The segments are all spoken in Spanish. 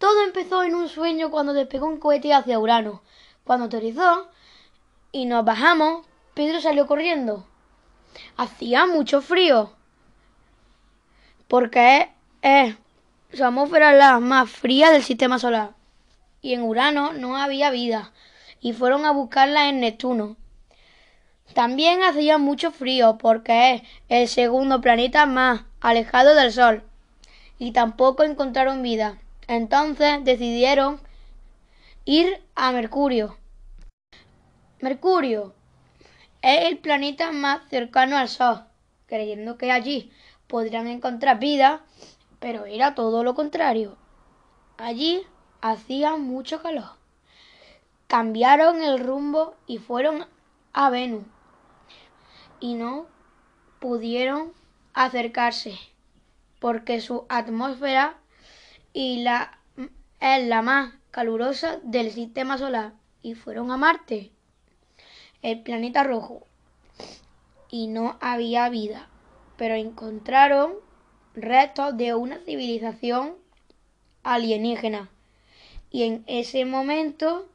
Todo empezó en un sueño cuando despegó un cohete hacia Urano. Cuando aterrizó y nos bajamos, Pedro salió corriendo. Hacía mucho frío. Porque es, su atmósfera la más fría del sistema solar. Y en Urano no había vida. Y fueron a buscarla en Neptuno. También hacía mucho frío porque es el segundo planeta más alejado del Sol. Y tampoco encontraron vida. Entonces decidieron ir a Mercurio. Mercurio es el planeta más cercano al Sol, creyendo que allí podrían encontrar vida, pero era todo lo contrario. Allí hacía mucho calor. Cambiaron el rumbo y fueron a Venus y no pudieron acercarse porque su atmósfera y la, es la más calurosa del sistema solar y fueron a Marte el planeta rojo y no había vida, pero encontraron restos de una civilización alienígena. Y en ese momento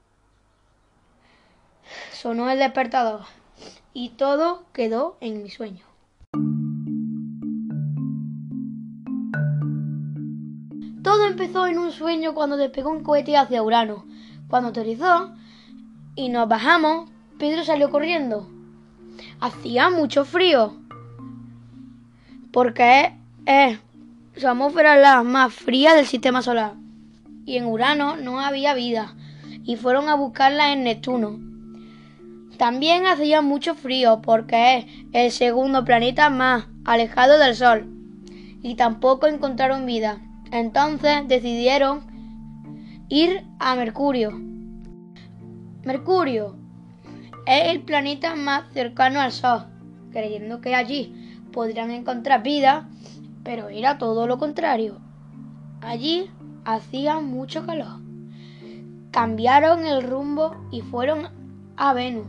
sonó el despertador y todo quedó en mi sueño. Todo empezó en un sueño cuando despegó un cohete hacia Urano. Cuando aterrizó y nos bajamos, Pedro salió corriendo. Hacía mucho frío. Porque es, su atmósfera la más fría del sistema solar. Y en Urano no había vida. Y fueron a buscarla en Neptuno. También hacía mucho frío porque es el segundo planeta más alejado del Sol. Y tampoco encontraron vida. Entonces decidieron ir a Mercurio. Mercurio es el planeta más cercano al Sol, creyendo que allí podrían encontrar vida, pero era todo lo contrario. Allí hacía mucho calor. Cambiaron el rumbo y fueron a Venus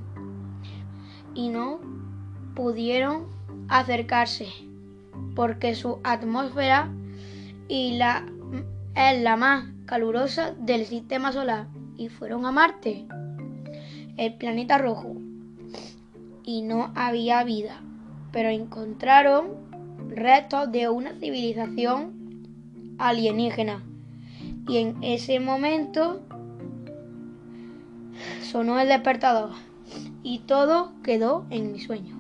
y no pudieron acercarse porque su atmósfera y la, es la más calurosa del sistema solar y fueron a Marte el planeta rojo y no había vida, pero encontraron restos de una civilización alienígena. Y en ese momento sonó el despertador y todo quedó en mi sueño.